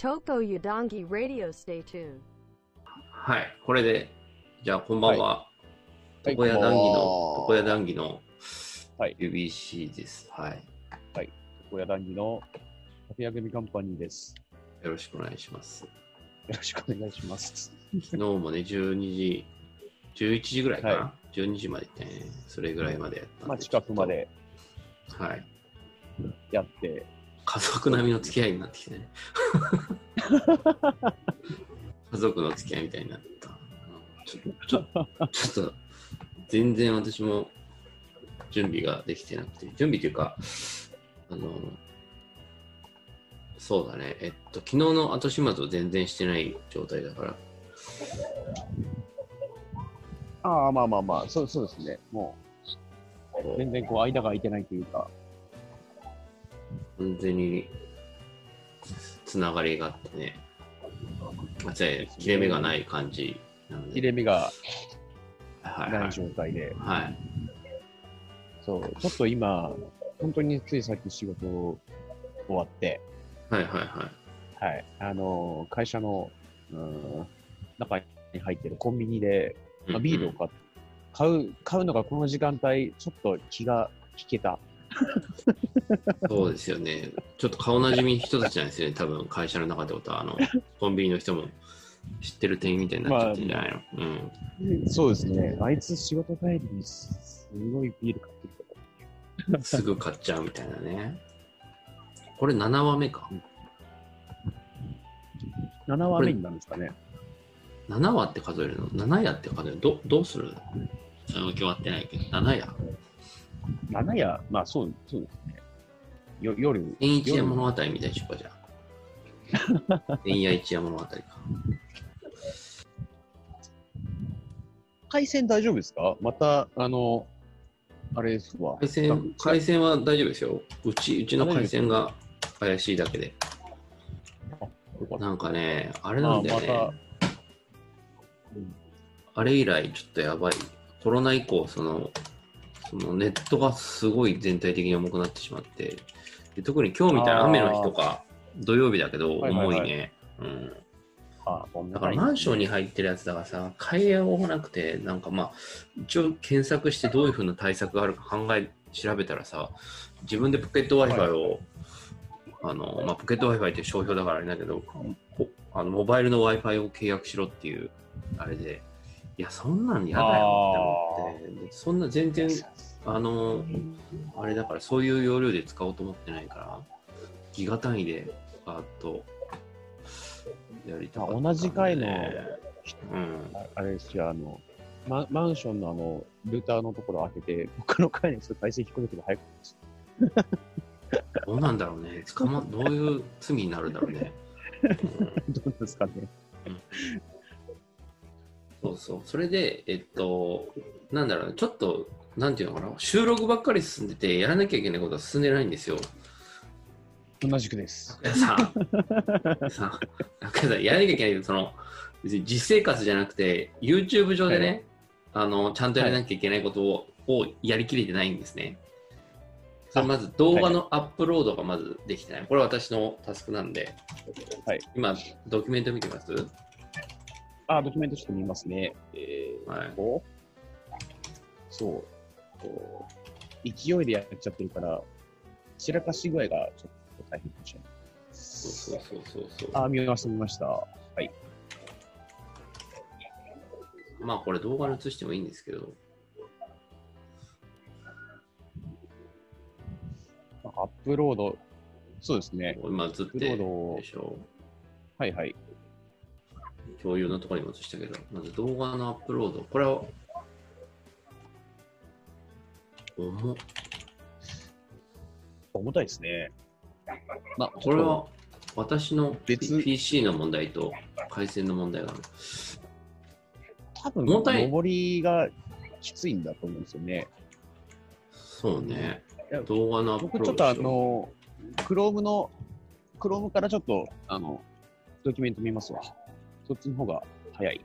Toko Yudongi Radio Stay tuned. はい、これで、じゃあこんばんは。はい床屋談義の、床屋談義のはい UBC です。はい。小屋談義の竹谷組カンパニーです。よろしくお願いします。よろしくお願いします。昨日もね、12時、11時ぐらいかな、は ?12 時まで行ってね、それぐらいまでやったんで。まあ、近くまで。はい。やって、家族並みの付き合いになってきてね。家族の付き合いみたいになった。ちょちょちょっと、全然私も準備ができてなくて、準備というか、あの、そうだね、えっと、昨日の後始末を全然してない状態だから、ああ、まあまあまあ、そうそうですね。もう、全然こう、間が空いてないというか、完全につながりがあってね、あじゃあ切れ目がない感じなので。切れ目がはいはないい状態で、はい。そう、ちょっと今、本当についさっき仕事終わって、はいはいはい。はい、あの、会社の、うん、中に入ってるコンビニで、まあ、ビールを買っ買う、買うのがこの時間帯、ちょっと気が引けた。そうですよね。ちょっと顔なじみ人たちなんですよね。多分会社の中でことは、あの、コンビニの人も知ってる店員みたいになっちゃってんじゃないの、うん。そうですね。あいつ仕事帰りにすごいビール買ってきたかすぐ買っちゃうみたいなね。これ7話目か。ら。7話目になるんですかね。7話って数えるの ?7 夜って数えるの？どどうする？それも決まってないけど、7夜7夜、まあそうそうですね。よ夜、天一夜物語みたいにしようか、じゃあ。天夜一夜物語か。回線大丈夫ですか？また、あの、あれですわ。回線、回線は大丈夫ですよ。うち、うちの回線が怪しいだけで。なんかね、あれなんだよね。まあまうんあれ以来ちょっとやばい。コロナ以降、その、そのネットがすごい全体的に重くなってしまって、で特に今日みたいな雨の日とか、土曜日だけどはいはいはい。重いね。うん。だからマンションに入ってるやつだからさ、買いようがなくて、なんかまあ、一応検索してどういうふうな対策があるか考え、調べたらさ、自分でポケット Wi-Fi を、あの、まあ、ポケット Wi-Fi って商標だからあれだけど、ポあのモバイルの Wi-Fi を契約しろっていう、あれで、いや、そんなん嫌だよって思って、でそんな全然、あの、あれだからそういう容量で使おうと思ってないから、ギガ単位でバーッとやりたかったね、同じ回のうん。ああれですよ、あの、ママンションのあの、ルーターのところを開けて、他の階にする回線引っ込めても早くどうなんだろうね。捕ま、どういう罪になるんだろうね。う んどうですかね。そうそう。それで、えっと、なんだろうね。ちょっと、なんていうのかな。収録ばっかり進んでて、やらなきゃいけないことは進んでないんですよ。同じくです。さ、んかさ、やらなきゃいけないけど、その、別に実生活じゃなくて、YouTube 上でね、あの、ちゃんとやらなきゃいけないことを,、をやりきれてないんですね。それまず動画のアップロードがまずできてない。これ私のタスクなんで、はい今、ドキュメント見てます？あ、ドキュメントちょっと見ますね。えー、はいこうそう。こう勢いでやっちゃってるから、散らかし具合がちょっと大変かもしれない。そうそうそうそうそう。あ、見ました、見ました。はい。まあこれ動画に映してもいいんですけど、アップロード、そうですね。今映ってアップローるでしょ。はいはい。共有のところにも映したけど、まず動画のアップロード。これは、重っ重たいですね。まあ、これは私の PC の問題と回線の問題がある。多分、重たい上りがきついんだと思うんですよね。そうね。動画のアップロード僕ちょっとあの、Chrome の、Chrome からちょっと、あの、ドキュメント見ますわ。そっちの方が早い。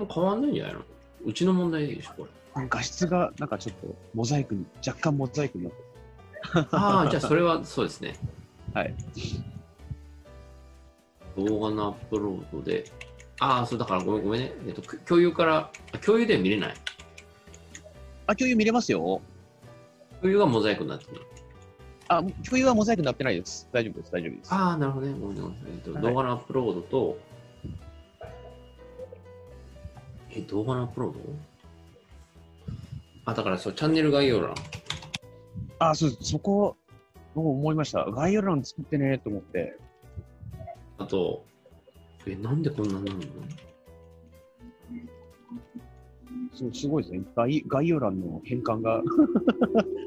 う変わんないんじゃないの？うちの問題でしょ、これ。画質がなんかちょっとモザイクに、若干モザイクになってああ、じゃあそれはそうですね。はい。動画のアップロードで、ああ、そうだからごめんごめんね。えっと、く共有から、あ共有では見れない。あ、共有見れますよ。共有がモザイクになってる。あ、共有はモザイクになってないです。大丈夫です、大丈夫です。ああ、なるほどね。ごめんなさい。えっと、はい動画のアップロードと、え、動画のアップロード？あ、だからそう、チャンネル概要欄。あ、そう、そこ、もう思いました。概要欄作ってねと思って。あと、え、なんでこんなになるの？そうすごいですね。概概要欄の変換が、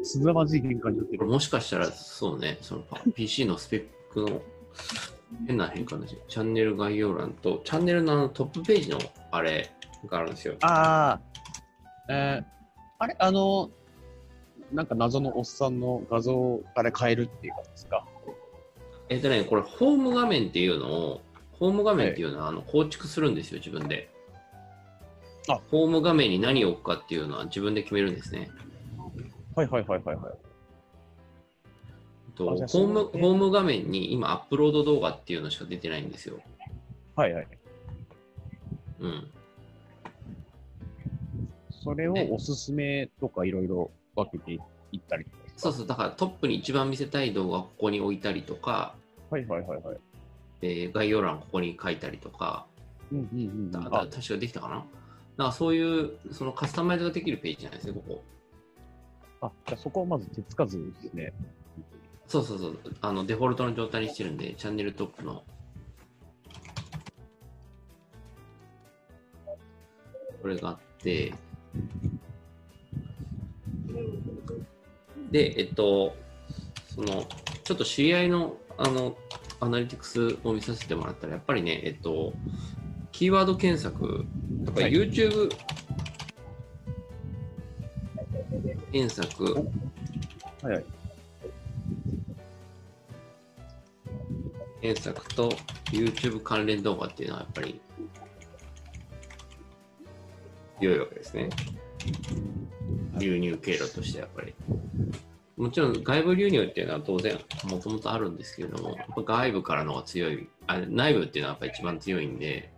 すざまじい変換になってる。もしかしたら、そうね、そのパ PC のスペックの変な変換だし、チャンネル概要欄と、チャンネルのあのトップページのあれがあるんですよ。ああ、えー、あれ？あの、なんか謎のおっさんの画像から変えるっていうかですか？えっとね、これ、ホーム画面っていうのを、ホーム画面っていうのは、あの構築するんですよ、自分で。あホーム画面に何を置くかっていうのは自分で決めるんですね。はいはいはいはいはい。とホームのホーム画面に今、アップロード動画っていうのしか出てないんですよ。はいはい。うん。それをおすすめとかいろいろ分けていったりそうそう、だからトップに一番見せたい動画をここに置いたりとか、はいはいはいはい。えー概要欄ここに書いたりとか、うんうんうんだ確かできたかな？なんかそういうそのカスタマイズができるページなんですね、ここ。あ、じゃあそこをまず手つかずですね。そうそうそう。あのデフォルトの状態にしてるんで、チャンネルトップの。これがあって、で、えっと、その、ちょっと知り合いの、あの、アナリティクスを見させてもらったら、やっぱりね、えっと、キーワード検索とか、はい YouTube 検索、はいはい。検索と YouTube 関連動画っていうのはやっぱり良いわけですね。流入経路としてやっぱり。もちろん外部流入っていうのは当然もともとあるんですけれども、やっぱ外部からのが強い、あ内部っていうのはやっぱり一番強いんで、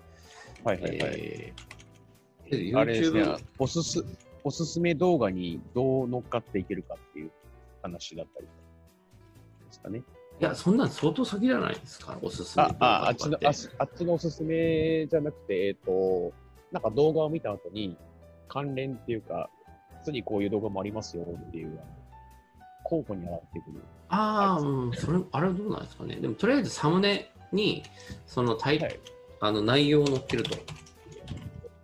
はいはいはい。えーあれですね YouTube、おすす、おすすめ動画にどう乗っかっていけるかっていう話だったりですかね。いや、そんなん相当先じゃないですか、おすすめ動、ああ、あっちのああっちのおすすめじゃなくて、えっ、と、なんか動画を見た後に、関連っていうか、普通にこういう動画もありますよっていう、候補に上がってくる。ああ、うん、それ、あれはどうなんですかね？でも、とりあえずサムネに、そのタイ、はいあの内容を載っけると。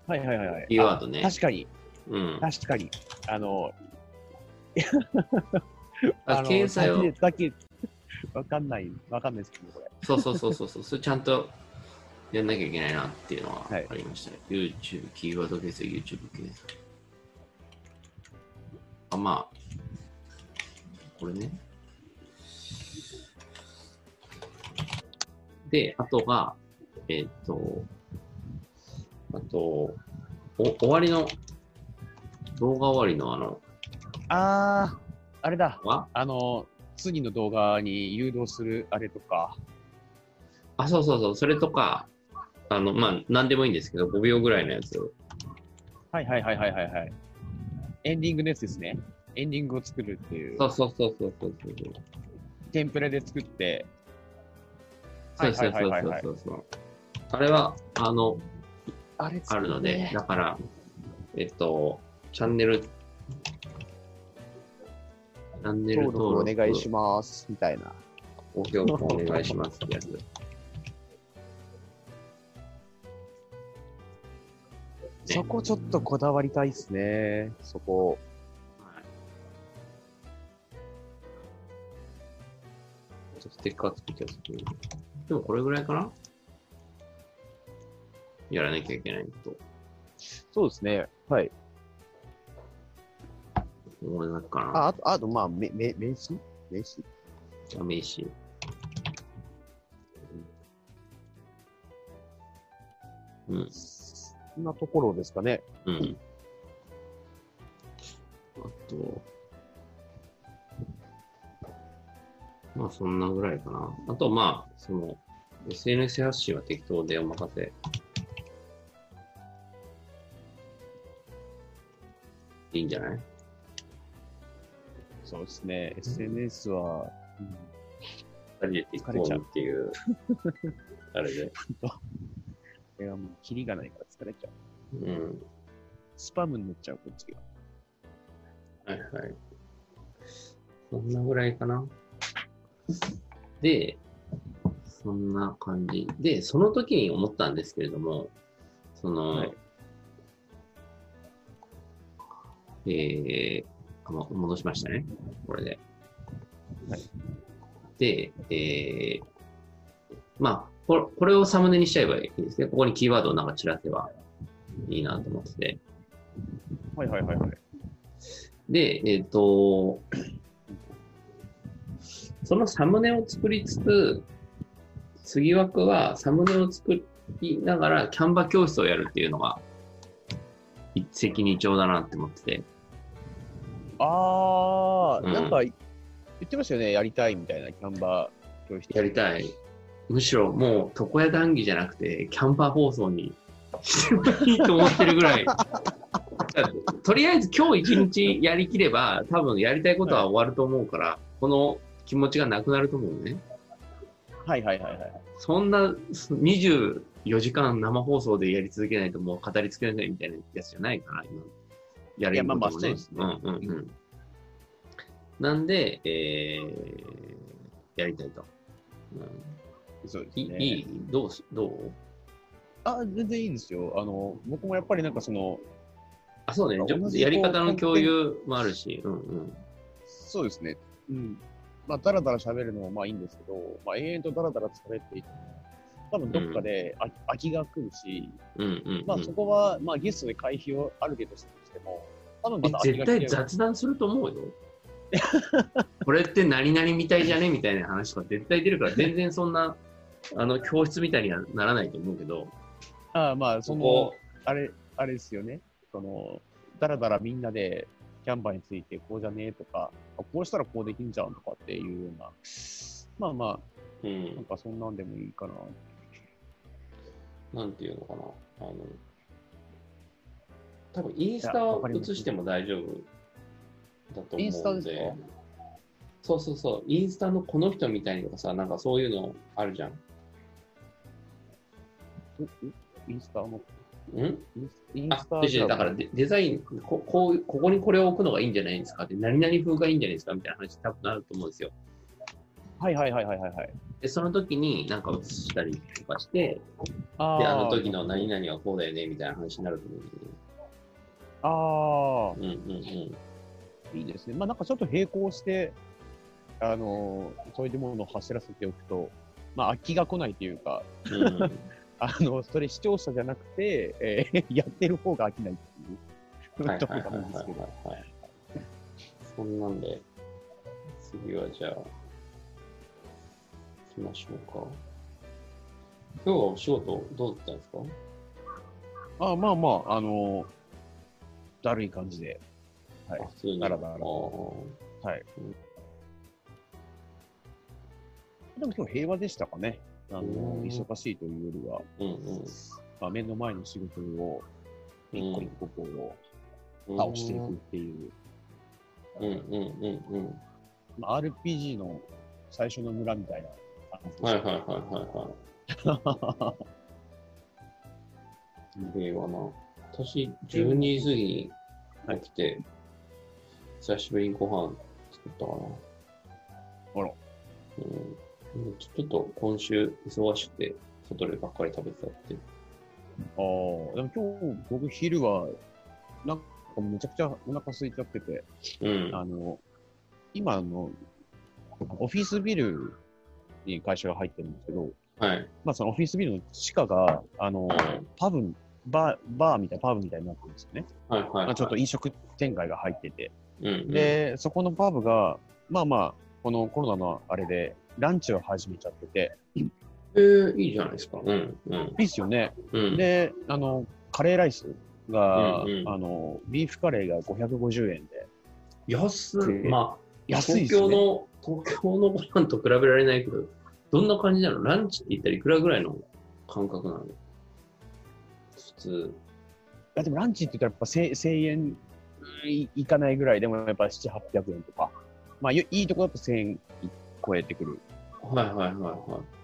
はいはいはいはい。キーワードねあ確かに、うん。確かに。あの、あの掲載をだけ、わかんない、わかんないですけど、これ。そうそうそうそうそう、それちゃんとやんなきゃいけないなっていうのははいありましたね。YouTube、キーワード検索、YouTube 検索。あ、まあ、これね。で、あとが、えっ、と、あと、お終わりの、動画終わりのあの、あー、あれだ。は？あの、次の動画に誘導するあれとか。あ、そうそうそう、それとか、あの、まあ、なんでもいいんですけど、5秒ぐらいのやつはいはいはいはいはいはい。エンディングのやつですね。エンディングを作るっていう。そうそうそうそうそうそう。テンプレで作って。そうそうそうそうそう。あれは、あの、あれあるので、だから、えっと、チャンネル、チャンネル登登録録お願いします。みたいな。ご評価お願いしますってやつ。そこちょっとこだわりたいっすね。そこ。ちょっとステッカー作ってやつ。でもこれぐらいかな？やらなきゃいけないとそうですね。はい。思いますかな。あ、あと、あとまあ、め、め、名刺？名刺？あ名刺。うん。そんなところですかね。うん。あと、まあそんなぐらいかな。あとまあ、その、SNS 発信は適当でお任せ。いいんじゃない？そうですね。SNS は、うん、二人でっていう、あれで。これはもう、キリがないから疲れちゃう。うん。スパムになっちゃう、こっちが。はいはい。そんなぐらいかな。で、そんな感じ。で、その時に思ったんですけれども、その、はいえーあも戻しましたね。これで。はいで、えーまあこれ、これをサムネにしちゃえばいいですね。ここにキーワードをなんか散らせばいいなと思ってて。はいはいはいはい。で、えっ、と、そのサムネを作りつつ、次枠はサムネを作りながらキャンバ教室をやるっていうのが一石二鳥だなって思ってて。あー、うんなんか、言ってましたよね。やりたいみたいな、キャンバー教室。やりたい。むしろもう床屋談義じゃなくて、キャンパー放送にしてもいいと思ってるぐらい。とりあえず今日一日やりきれば、多分やりたいことは終わると思うから、この気持ちがなくなると思うね。はいはいはいはい。そんな24時間生放送でやり続けないともう語り尽けないみたいなやつじゃないから、今。やまあまあこともね。なんで、えー、やりたいと。うん、いそうですね。いいどうすどう？あ、全然いいですよ。あの、僕もやっぱりなんかその、あ、そうね。やり方の共有もあるし。うんうん。そうですね。うん。まあ、だらだら喋るのもまあいいんですけど、まあ、永遠とだらだら喋っていても、多分どっかで飽きが来るし、うん。まあそこは、まあゲストで回避をある程度しても、多分絶対。雑談すると思うよ。これって何々みたいじゃねみたいな話とか絶対出るから、全然そんな、あの、教室みたいにはならないと思うけど、ああまあ、そのあれ、あれですよね。その、だらだらみんなでキャンバーについてこうじゃねえとか、あこうしたらこうできんじゃんとかっていうような、まあまうあ、なんん、かそんなんでもいいかな。なんていうのかな。あの、多分インスタ映しても大丈夫だと思うんで。インスタでそうそうそう。インスタのこの人みたいにとかさ、なんかそういうのあるじゃん。インスタの、ん？インスタ、違う違うだからデデザインここう、ここにこれを置くのがいいんじゃないですか？って、何々風がいいんじゃないですか？みたいな話多分なると思うんですよ。はいはいはいはいはいはい。で、その時になんか映したりとかして、あで、あのー時の何々はこうだよねみたいな話になると思うんだけど。あうんうんあ、いいですね。まあなんかちょっと並行して、あのーそういうものを走らせておくと、まあ飽きが来ないというか、うん。うん あの、それ視聴者じゃなくて、えー やってる方が飽きないっていうはいとこなんですけど。そんなんで、次はじゃあ、行きましょうか。今日はお仕事どうだったんですか？あまあまあ、あのーだるい感じで。はいあ。普通に。だらだらはい。うんでも今日平和でしたかね。あのうん忙しいというよりは、うんうん。まあ、目の前の仕事を一個一個こう、うん倒していくっていう、うんうんうんうん。まあ、RPG の最初の村みたいな感じではいはいはいはいはい。平和な。私、12時過ぎに起きて、久しぶりにご飯作ったかな。あら。うん。ちょっと今週忙しくて、外でばっかり食べてたっていう。ああ、でも今日僕昼は、なんかめちゃくちゃお腹空いちゃってて、うん。あの、今あの、オフィスビルに会社が入ってるんですけど、はい。まあそのオフィスビルの地下が、あの、パブ、バー、バーみたいな、パブみたいになってるんですよね。はいはい、はい。まあちょっと飲食店街が入ってて。うんうん、で、そこのパブが、まあまあ、このコロナのあれで、ランチを始めちゃってて、えー、いいじゃないですか。うん。うん。いいっすよね。うん。で、あの、カレーライスが、うんうんあの、ビーフカレーが550円で、安い。でまあ、安いっすね東京の、東京のご飯と比べられないけど、どんな感じなの？ランチって言ったらいくらぐらいの感覚なの？普通。いやでもランチって言ったらやっぱ 1000, 1000円うんいいかないぐらいでもやっぱ7、800円とか。まあよいいとこだと1000円超えてくる。はいはいはいはい。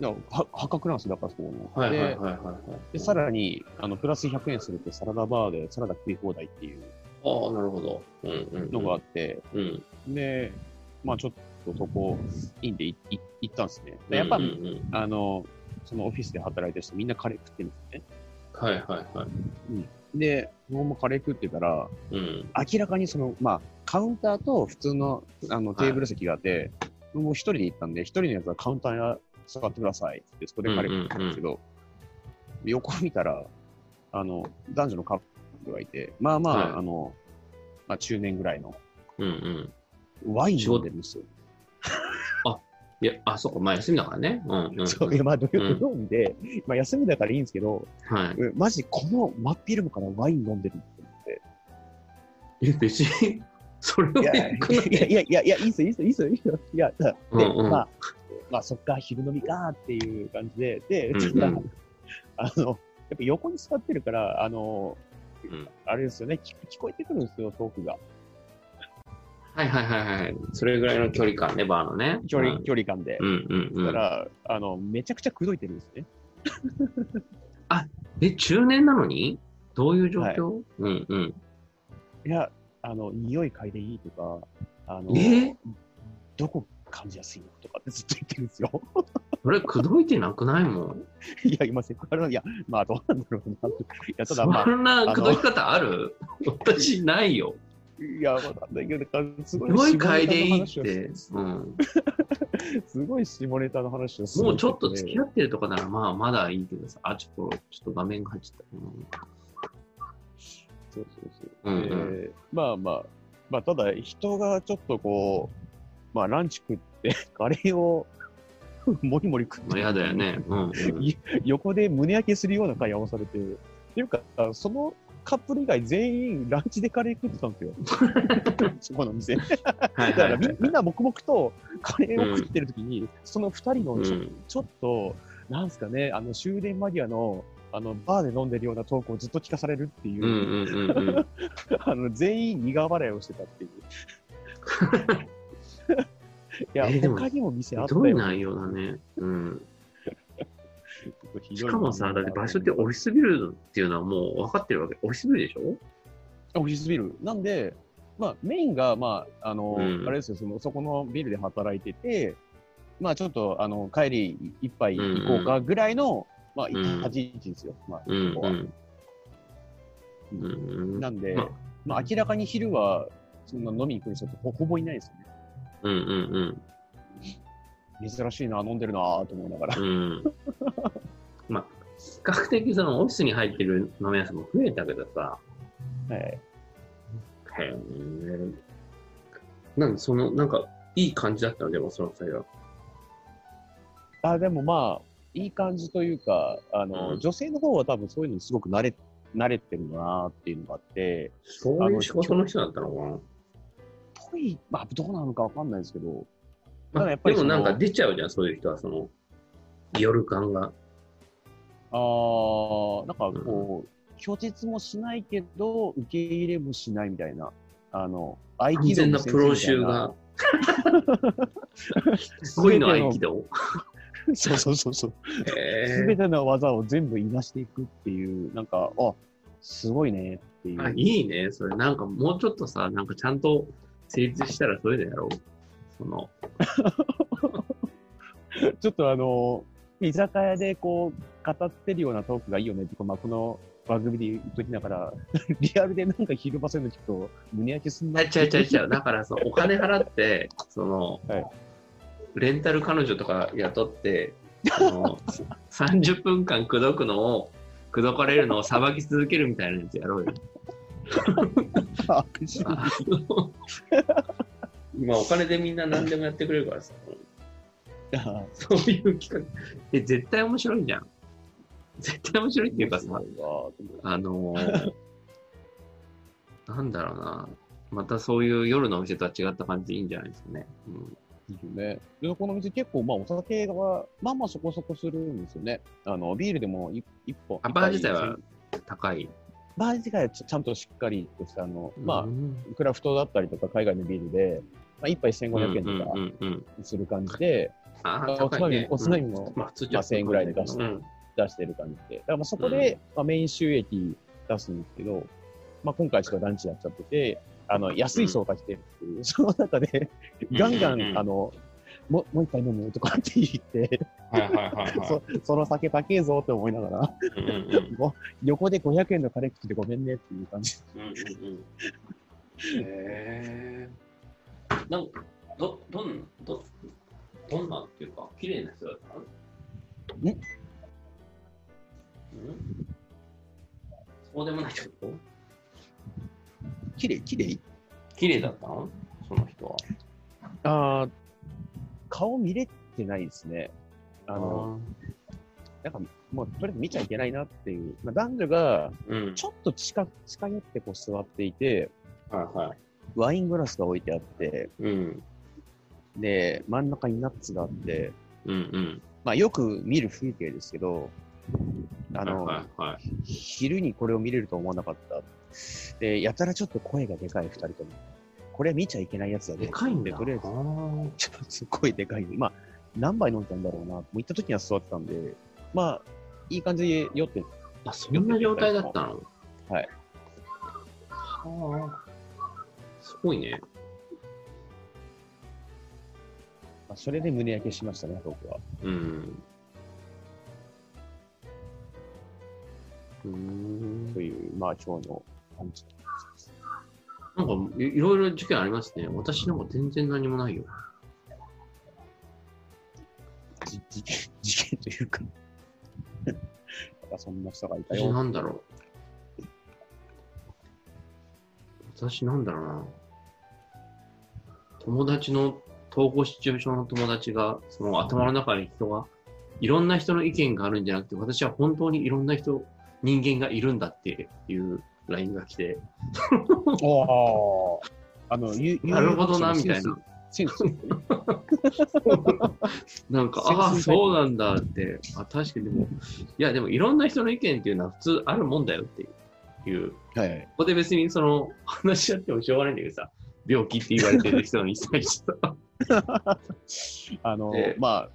いやは破格なんですよ、だからそこの。はいはいはいではいはい。で、さらに、あの、プラス100円するとサラダバーでサラダ食い放題っていうああ、なるほど。うんうん、うん。のがあって、うん。で、まあちょっとそこ、いいんでいい行ったんですね。でやっぱ、うんうんうんあの、そのオフィスで働いてる人みんなカレー食ってるんですね。はいはいはい。で、僕もカレー食ってたら、うん。明らかにその、まあ、カウンターと普通のあのテーブル席があって、もう一人で行ったんで、一人のやつはカウンターに座ってくださいって、そこでカレー食ってたんですけど、横見たら、あの、男女のカップルがいて、まあまあ、はいあの、まあ中年ぐらいのうんうん。ワイン飲んでるんですよ。いや、あ、そこ、まあ休みだからね。うんうん。そう、いや、まあ土曜日で、まあ休みだからいいんですけど、はい。うんマジこの真っ昼間からワイン飲んでるって思って。え、別に、それいや、はいくないやいやいやいや、いいっすよ、いいっすよ、いいっすよいいっすよ。いや、だで、うんうんまあ、まあ、そっか、昼飲みかっていう感じで、で、うんうんただあの、やっぱ横に座ってるから、あの、うんあれですよね聞、聞こえてくるんですよ、トークが。はいはいはいはい。それぐらいの距離感ね、バーのね。距離、うん距離感で。うんうんうん。だから、あの、めちゃくちゃ口説いてるんですね。え、中年なのに？どういう状況、うんうん。いや、あの、匂い嗅いでいいとか、あの、え？どこ感じやすいのとかってずっと言ってるんですよ。それ、口説いてなくないもん。いや、今、セクハラ、いや、まあ、どうなんだろうな。いや、ただまあ、そんな口説き方ある？私ないよ。いや、わかんないけど、すごいすごいでいいって。しうん。すごい下ネタの話をすもうちょっとて付き合ってるとかならまあまだいいけどさ、あ、ちょっと、ちょっと画面が入っちゃった。うんそうそうそう。うんうんでまあまあ、まあ、ただ、人がちょっとこう、まあ、ランチ食って、カレーを もりもり食って、まあ嫌だよね。うん、うん。い 横で胸焼けするような会話をされて、っていうか、そのカップル以外全員ランチでカレー食ってたんですよ。そこの店。だはいから。みみんな黙々とカレーを食ってる時に、その二人のちょ,、うんちょっと、なんすかね、あの終電間際のあのバーで飲んでるようなトークをずっと聞かされるっていう、うんうんうんうん。あの全員苦笑いをしてたっていう。いや、えー他にも店あったひどいよ。内容だね。うん。ひどいしかもさ、だって場所ってオフィスビルっていうのはもう分かってるわけ。オフィスビルでしょ？オフィスビル。なんで、まあ、メインが、まあ、あの、うんあれですよ、その、そこのビルで働いてて、まあ、ちょっと、あの、帰り一杯行こうかぐらいの、まあ、ん立ち位置ですよ。まあ、うんここはうん。うんなんで、ままあ、明らかに昼は、そんな飲みに来る人ってほほぼいないですよね。うんうん珍しいな、飲んでるなと思いながら。うん。うん。まあ、比較的そのオフィスに入ってる飲み屋さんも増えたけどさ、はい。へえ。なんでその、なんか、いい感じだったの？でもその際は。あ、でもまあ、いい感じというか、あの、うん女性の方は多分そういうのにすごく慣れ、慣れてるなっていうのがあって、そういう仕事の人だったのかな？ぽい、まあ、どうなのかわかんないですけど、たまあだやっぱりそのでもなんか出ちゃうじゃん、そういう人は、その、夜感が。あー、なんかこう、拒絶もしないけど、受け入れもしないみたいな、あの、合完全なプロ集が。すごいの合気道。そうそうそうそう。へすべての技を全部いなしていくっていう、なんか、あ、すごいねっていーあう。いいね。それなんかもうちょっとさ、なんかちゃんと成立したらそういうのやろう。その、ちょっとあの、居酒屋でこう、語ってるようなトークがいいよねって、まあ、この番組で言っときながら、リアルでなんか昼場そういうの聞くと、胸焼けすんなあちゃうちゃうちゃう。だからそのお金払って、その、はいレンタル彼女とか雇って、あの30分間口説くのを、口説かれるのをさばき続けるみたいなやつやろうよ。今お金でみんな何でもやってくれるからさ、あそういう企画。え、絶対面白いじゃん。絶対面白いっていうかさ、あのー なんだろうな。またそういう夜のお店とは違った感じでいいんじゃないですかね。うん、ですよね。で、この店結構、まあ、お酒が、まあまあそこそこするんですよね。あの、ビールでも一一本。あバー自体は高い。バー自体はちちゃんとしっかりとした、あの、まうんあ、クラフトだったりとか、海外のビールで、まあ、一杯1500円とかする感じで、おつまみ、おつまみもまあ1000円ぐらいで出してうん出してる感じで。だからまあそこで、まあ、メイン収益出すんですけど、まあ今回ちょっとランチやっちゃってて、あの、安い層が来てるっていう、その中で、ガンガン、あの、ももう一杯飲むとかって言って、はいはいはいはい。そその酒高えぞって思いながら、うん 横で500円のカレー食ってごめんねっていう感じ。うんうんうん。へえ。なんか、ど、どん、ど、どんなっていうか、綺麗な人だったんそうでもないってこと綺麗綺麗綺麗だったの？その人は。ああ、顔見れてないですね。あの、なんか、もうとりあえず見ちゃいけないなっていう。まあ、男女がうん。ちょっと近く近寄ってこう座っていて、はいはい。ワイングラスが置いてあって、うん。で、真ん中にナッツがあって、うんうん。まあよく見る風景ですけど、あの、はいはいはい。昼にこれを見れると思わなかった。で、やたらちょっと声がでかい二人とも。これは見ちゃいけないやつだね。でかいんだ。でとりあえずちょっとすっごいでかい。まあ、何杯飲んだんだろうな。もう行った時には座ってたんで、まあ、いい感じで酔って、あ、そんな状態だったの？はい。はあ。すごいね。まあ、それで胸焼けしましたね、僕は。うん。という、まあ今日の感じ。なんかい、いろいろ事件ありますね。私なんか全然何もないよ。じ事件、事件というかなんかそんな人がいた私よ。なんだろう。私なんだろうな。友達の、統合失調症の友達が、その頭の中に人が、いろんな人の意見があるんじゃなくて、私は本当にいろんな人、人間がいるんだっていう LINE が来て、おーあの、ゆなるほどな、みたいな。。なんか、ああ、そうなんだって。あ、確かにでも、いや、でもいろんな人の意見っていうのは普通あるもんだよっていう。はいはい。ここで別にその、話し合ってもしょうがないんだけどさ、病気って言われてる人に対してさ、あの、ええまあ、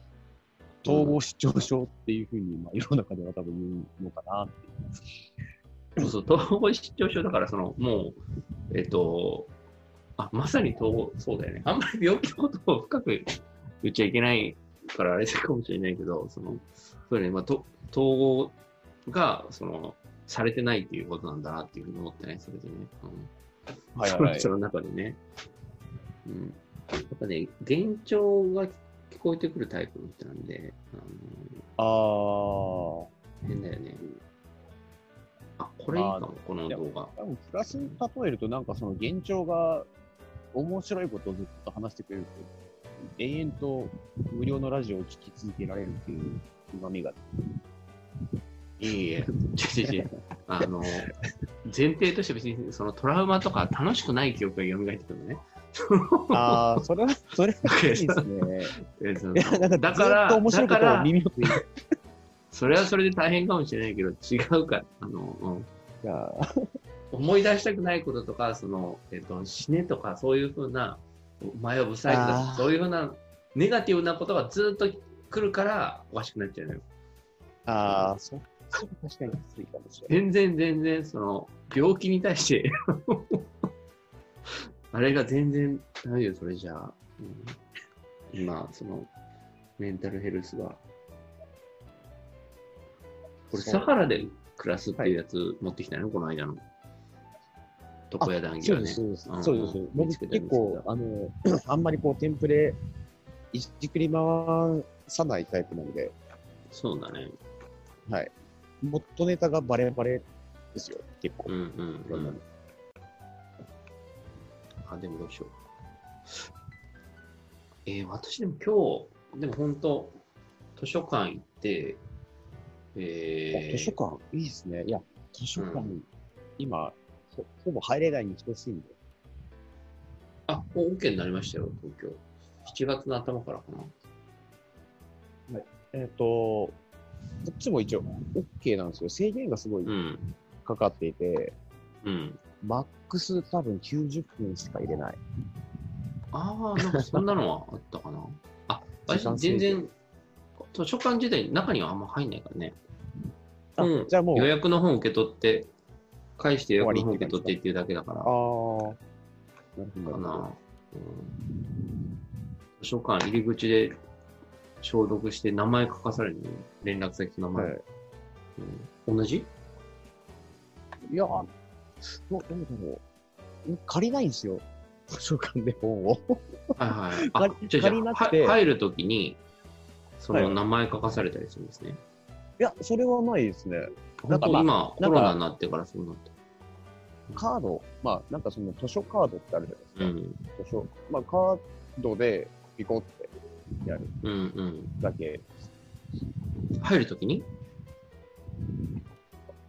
統合失調症っていうふうに、まあ、世の中では多分言うのかなっていう。そうそう、統合失調症だから、その、もう、えっと、あ、まさに統合、そうだよね。あんまり病気のことを深く言っちゃいけないからあれかもしれないけど、その、そうね、まあ、と統合が、その、されてないっていうことなんだなっていうふうに思ってね、それでね。うんはいその人の中でね。うん。やっぱね、幻聴が聞こえてくるタイプの人なんで、ああの変だよね。あ、これいいかあも、この動画。あ、多分プラスに例えると、なんかその幻聴が面白いことをずっと話してくれると、永遠と無料のラジオを聴き続けられるっていう旨味が。いえいえ、違う違う。あの、前提として別にそのトラウマとか楽しくない記憶が蘇ってくるのね。ああ、それは、それはいいですね。いや、なんかだからだから。それはそれで大変かもしれないけど、違うから、あの、うんいや思い出したくないこととか、その、えっ、と、死ねとか、そういうふうな、前をぶさいとあかー、そういうふうな、ネガティブなことがずっと来るから、おかしくなっちゃうのよ。あー、そそれは確かにきついかもしれない。全然全然、その、病気に対して、あれが全然ダメよ、それじゃあ。うん今、その、メンタルヘルスが。これ、サハラで暮らすっていうやつ持ってきたの、この間の。床屋談義はね。そうです、そうですうん。そうです。見僕結構、あの、あんまりこう、テンプレ、いじくり回さないタイプなので、そうだね。はい。元ネタがバレバレですよ、結構。うんうんうんん。あ、でもどうしよう。えー、私でも今日、でも本当、図書館行って、えー、図書館、いいですね。いや、図書館、う今ほ、ほぼ入れないに等しいんで。あ、もう OK になりましたよ、東京。7月の頭からかな。えっ、と、こっちも一応 OK なんですよ。制限がすごいうん。かかっていて、うん。マックス多分90分しか入れない。ああ、なんかそんなのはあったかな。あ、私全然、図書館時代、中にはあんま入んないからね。あうん。じゃあもう、予約の本受け取って、返して予約の本受け取ってっていうだけだから。ああ、なるほど。かな、うん。図書館入り口で消毒して名前書かされるのよ連絡先と名前、はい。うん。同じ？いや、どうどうだろう。借りないんですよ。図書館で本を。はいはい。あ借、りなくて入るときに、そのはい名前書かされたりするんですね。いや、それはないですね。なんかまあ今、コロナになってからそうなった。カード、まあ、なんかその図書カードってあるじゃないですか。うん。図書、まあ、カードでピコってやるうんうん。だけ。入るときに？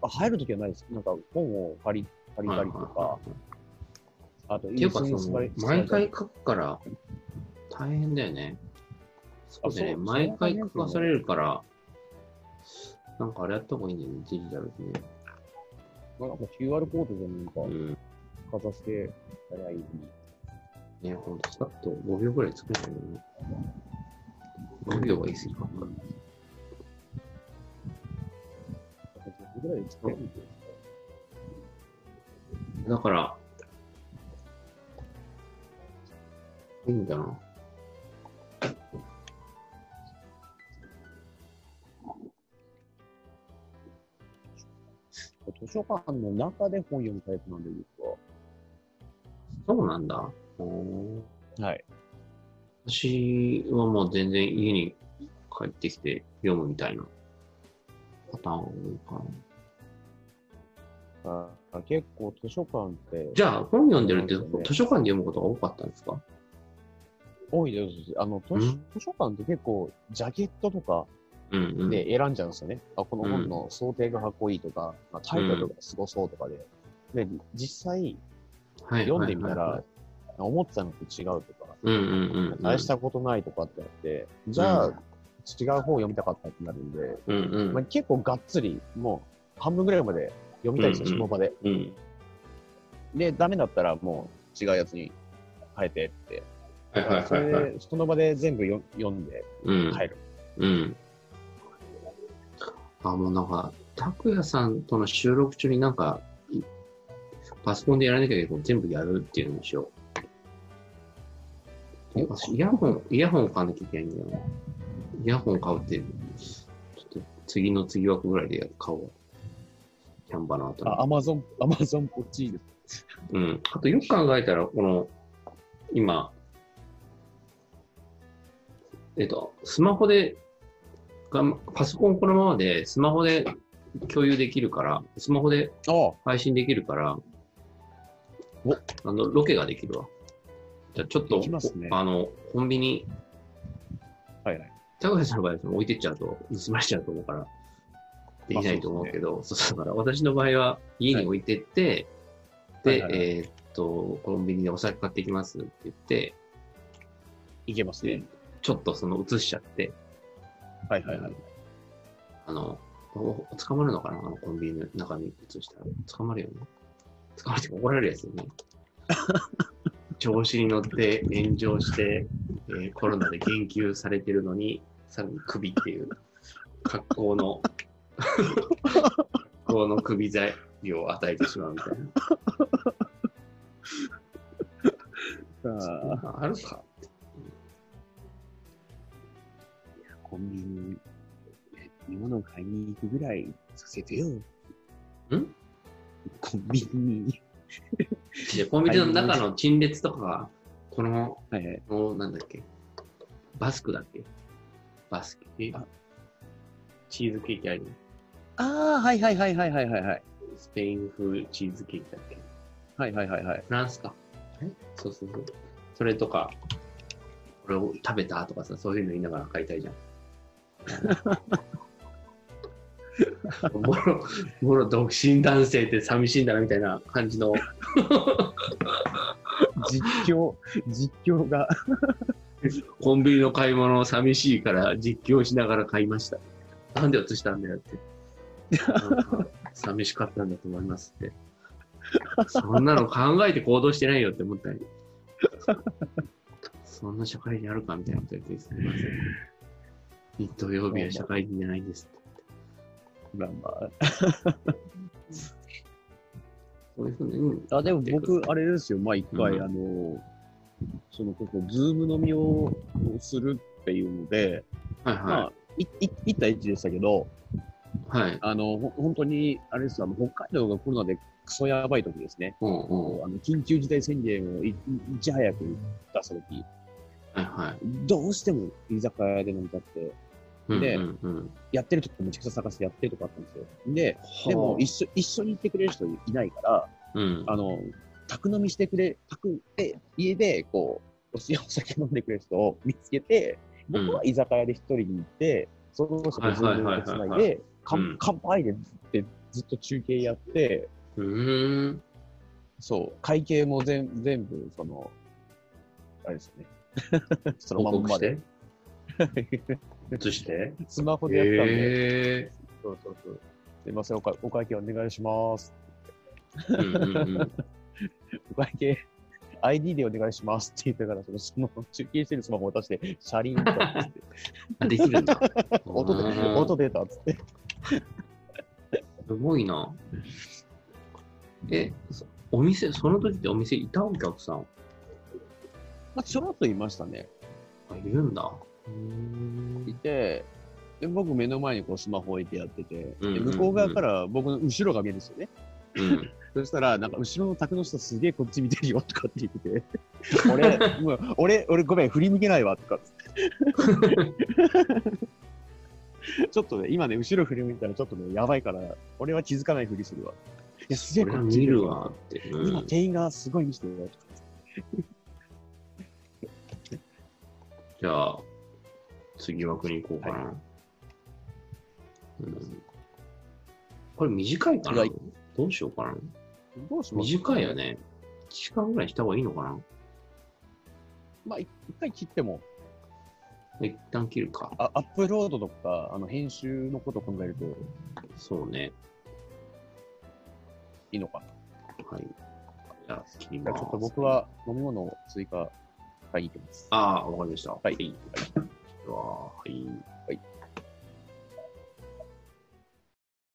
あ、入るときはないです。なんか本を借り、借りたりとかはいはいは、あと、いってその毎回書くから大変だよね。そうだよね。毎回書かされるから、なんかあれやった方がいいんだよね、デジタルでね。なんか QR コードでなんかうん。かざしてやりゃいい。ね、ほんと、さっと5秒ぐらい作れたんだよね。5秒は言い過ぎか。ぐらいで作れるんですかだから、いいんだな。図書館の中で本読むタイプなんで僕そうなんだ。は。はい。私はもう全然家に帰ってきて読むみたいなパターンが多いかな。あ結構図書館ってじゃあ、本読んでるって図書館で読むことが多かったんですか？多いです。あの図書うん図書館って結構ジャケットとかうんうん。で選んじゃうんですよね。あこの本の想定がかっこいいとか、まあ、タイトルがすごそうとかで。で、実際はい読んでみたはいはいはらい、思ってたのと違うとか、うんうんうんうん。大したことないとかってあって、じゃあ、うん違う本読みたかったってなるんで、うんうん。まあ、結構がっつり、もう半分ぐらいまで読みたいんですよ、うんうんその場で。うん。で、ダメだったらもう違うやつに変えてって。はいはいそはいその場で全部よ読んでうん。帰る。うん。あ、もうなんか、拓也さんとの収録中になんか、いパソコンでやらなきゃいけない全部やるっていうのにしよう。え私イヤホン、イヤホン買わなきゃいけないんだよな。イヤホン買うって、ちょっと次の次枠ぐらいで買おう。キャンバの後にあ、アマゾン、アマゾンポチール。うん。あとよく考えたら、この、今、えっと、スマホで、がパソコンこのままで、スマホで共有できるから、スマホであ配信できるから、おあの、ロケができるわ。じゃあちょっと、ねあの、コンビニ、はいはい。高橋さんの場合置いてっちゃうと、盗まれちゃうと思うから、できないと思うけど、そうそうだから私の場合は家に置いてって、で、はいはいはいえーっと、コンビニでお酒買ってきますって言って、いけますね。ちょっとその移しちゃって、はいはいはい。あの、お捕まるのかな？あのコンビニの中に移したら。捕まるよね。捕まるって怒られるやつよね。調子に乗って炎上して、えーコロナで言及されてるのに、さらに首っていう格好の、格好の首材料を与えてしまうみたいな。あああるか？コンビニ、煮物買いに行くぐらいさせてよ。ん？コンビニに。で、コンビニの中の陳列とかが、この、はいはい。このなんだっけ、バスクだっけ？バスク？え？あチーズケーキあるああ、はいはいはいはいはいはいはい。スペイン風チーズケーキだっけ？はいはいはいはい。フランスか？え？そうそうそう。それとか、これを食べたとかさ、そういうの言いながら買いたいじゃん。もろ、もろ独身男性って寂しいんだなみたいな感じの、実況、実況が。コンビニの買い物寂しいから実況しながら買いました。なんで映したんだよって。寂しかったんだと思いますって。そんなの考えて行動してないよって思ったり。そんな社会人あるかみたいなこと言ってすみません。日土曜日は社会人じゃないんですって。まあまあ。そういうふうに、うんあ、でも僕、あれですよ、まあ一回、うんあの、その、ここ、ズーム飲みをするっていうので、はいまあは、い、い、1対1でしたけど、い。はい。あの、ほ本当に、あれですあの、北海道がコロナでクソやばい時ですね。うんうん。あの緊急事態宣言をいいち早く出した時、はいはい。どうしても居酒屋で飲みたくて、うんでうんうん、やってるとこめちゃくちゃ探してやってるとこあったんですよ。で、ではあも一緒、一緒に行ってくれる人いないから、うん。あの、宅飲みしてくれ、宅で、家で、こう、お酒飲んでくれる人を見つけて、僕は居酒屋で一人に行って、その人とズームでつないで、かうんん乾杯でってずっと中継やって、うーん。そう、会計も全全部、その、あれですね。そのまんまでて？映して？スマホでやったんで、へえそうそうそう。すいません、お会お会計お願いします。ー。うんうんうん。お会計、ID でお願いしますって言ってから、その、その中継してるスマホを渡して、車輪とかって、あ、できるんだ。音で、うん音出たっつって。すごいな。え、そお店、その時ってお店いたお客さん？まあ、ちょろっといましたね。あ、いるんだ。いて、で僕目の前にこうスマホ置いてやってて、でうんうんうん向こう側から僕の後ろが見えるんですよね。うん。そしたら、なんか後ろの宅の人すげえこっち見てるよとかって言ってて、俺、もう俺、俺ごめん、振り向けないわとかって。ちょっとね、今ね、後ろ振り向いたらちょっとね、やばいから、俺は気づかないふりするわ。いや、すげえそれはこっち見るわって。うん今、店員がすごい見せてるよとか。じゃあ、次枠に行こうかな。はうん、これ短いかな？はいどうしようかな？どうします？短いよ。ね。1時間ぐらいした方がいいのかな？まあ、一回切っても、一旦切るか。あアップロードとか、あの、編集のことを考えるとそうね。いいのかな。はい。じゃあ、切ります。ちょっと僕は飲み物を追加買いに行きます。ああ、わかりました。はいでは、はい。